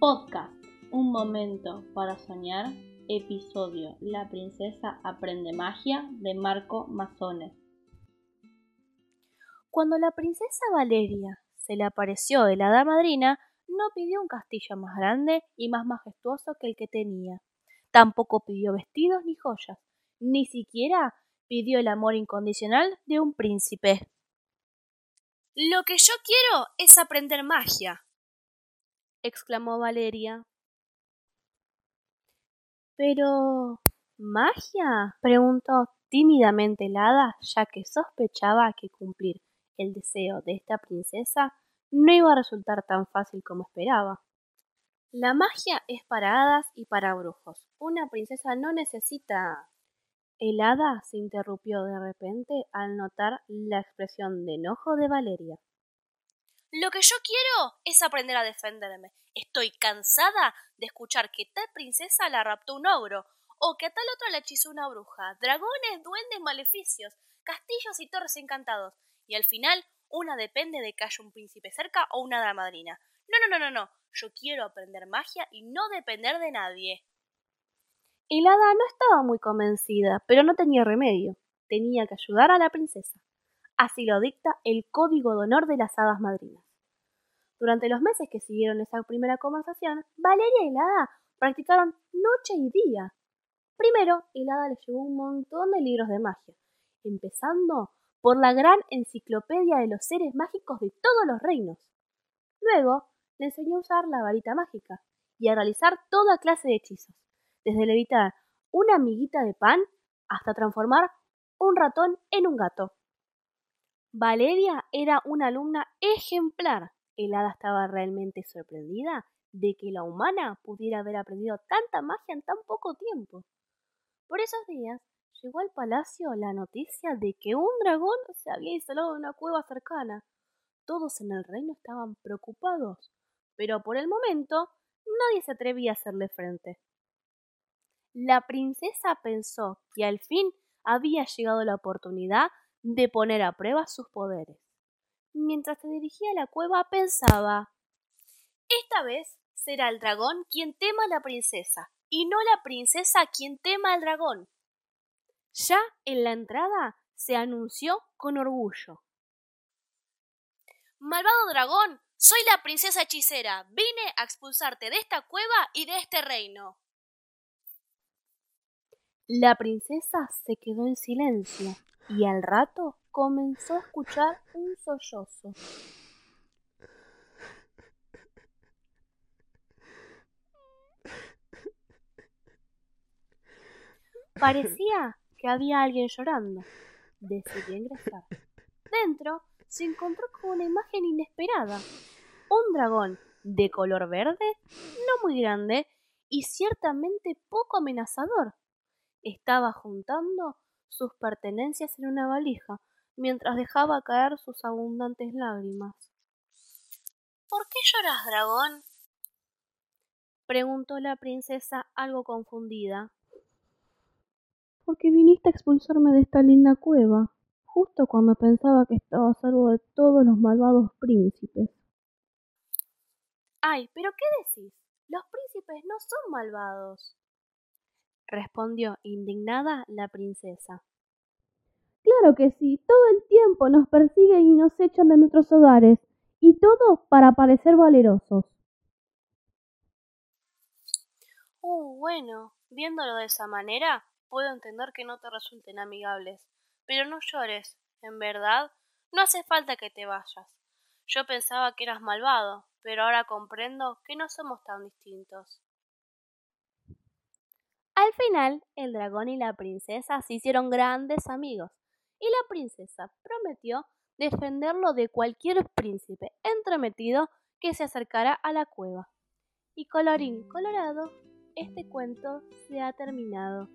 Podcast, un momento para soñar, episodio La princesa aprende magia de Marco Mazones. Cuando la princesa Valeria se le apareció de la hada madrina, no pidió un castillo más grande y más majestuoso que el que tenía. Tampoco pidió vestidos ni joyas, ni siquiera pidió el amor incondicional de un príncipe. Lo que yo quiero es aprender magia, exclamó Valeria. Pero. ¿Magia? preguntó tímidamente el hada, ya que sospechaba que cumplir el deseo de esta princesa no iba a resultar tan fácil como esperaba. La magia es para hadas y para brujos. Una princesa no necesita. El hada se interrumpió de repente al notar la expresión de enojo de Valeria. Lo que yo quiero es aprender a defenderme. Estoy cansada de escuchar que tal princesa la raptó un ogro, o que a tal otro la hechizó una bruja, dragones, duendes, maleficios, castillos y torres encantados, y al final una depende de que haya un príncipe cerca o una dama madrina. No, no, no, no, no. Yo quiero aprender magia y no depender de nadie. El hada no estaba muy convencida, pero no tenía remedio. Tenía que ayudar a la princesa. Así lo dicta el Código de Honor de las Hadas Madrinas. Durante los meses que siguieron esa primera conversación, Valeria y la hada practicaron noche y día. Primero, el hada le llevó un montón de libros de magia, empezando por la gran enciclopedia de los seres mágicos de todos los reinos. Luego, le enseñó a usar la varita mágica y a realizar toda clase de hechizos, desde levitar una amiguita de pan hasta transformar un ratón en un gato. Valeria era una alumna ejemplar. El hada estaba realmente sorprendida de que la humana pudiera haber aprendido tanta magia en tan poco tiempo. Por esos días llegó al palacio la noticia de que un dragón se había instalado en una cueva cercana. Todos en el reino estaban preocupados, pero por el momento nadie se atrevía a hacerle frente. La princesa pensó que al fin había llegado la oportunidad de poner a prueba sus poderes. Mientras se dirigía a la cueva pensaba Esta vez será el dragón quien tema a la princesa, y no la princesa quien tema al dragón. Ya en la entrada se anunció con orgullo. Malvado dragón, soy la princesa hechicera. Vine a expulsarte de esta cueva y de este reino. La princesa se quedó en silencio y al rato comenzó a escuchar un sollozo. Parecía que había alguien llorando. Decidió ingresar. Dentro se encontró con una imagen inesperada. Un dragón de color verde, no muy grande y ciertamente poco amenazador. Estaba juntando sus pertenencias en una valija, mientras dejaba caer sus abundantes lágrimas. ¿Por qué lloras, dragón? preguntó la princesa algo confundida. Porque viniste a expulsarme de esta linda cueva, justo cuando pensaba que estaba a salvo de todos los malvados príncipes. Ay, pero ¿qué decís? Los príncipes no son malvados respondió indignada la princesa. Claro que sí, todo el tiempo nos persiguen y nos echan de nuestros hogares, y todo para parecer valerosos. Uh, bueno, viéndolo de esa manera, puedo entender que no te resulten amigables. Pero no llores, en verdad, no hace falta que te vayas. Yo pensaba que eras malvado, pero ahora comprendo que no somos tan distintos. Al final, el dragón y la princesa se hicieron grandes amigos, y la princesa prometió defenderlo de cualquier príncipe entremetido que se acercara a la cueva. Y colorín colorado, este cuento se ha terminado.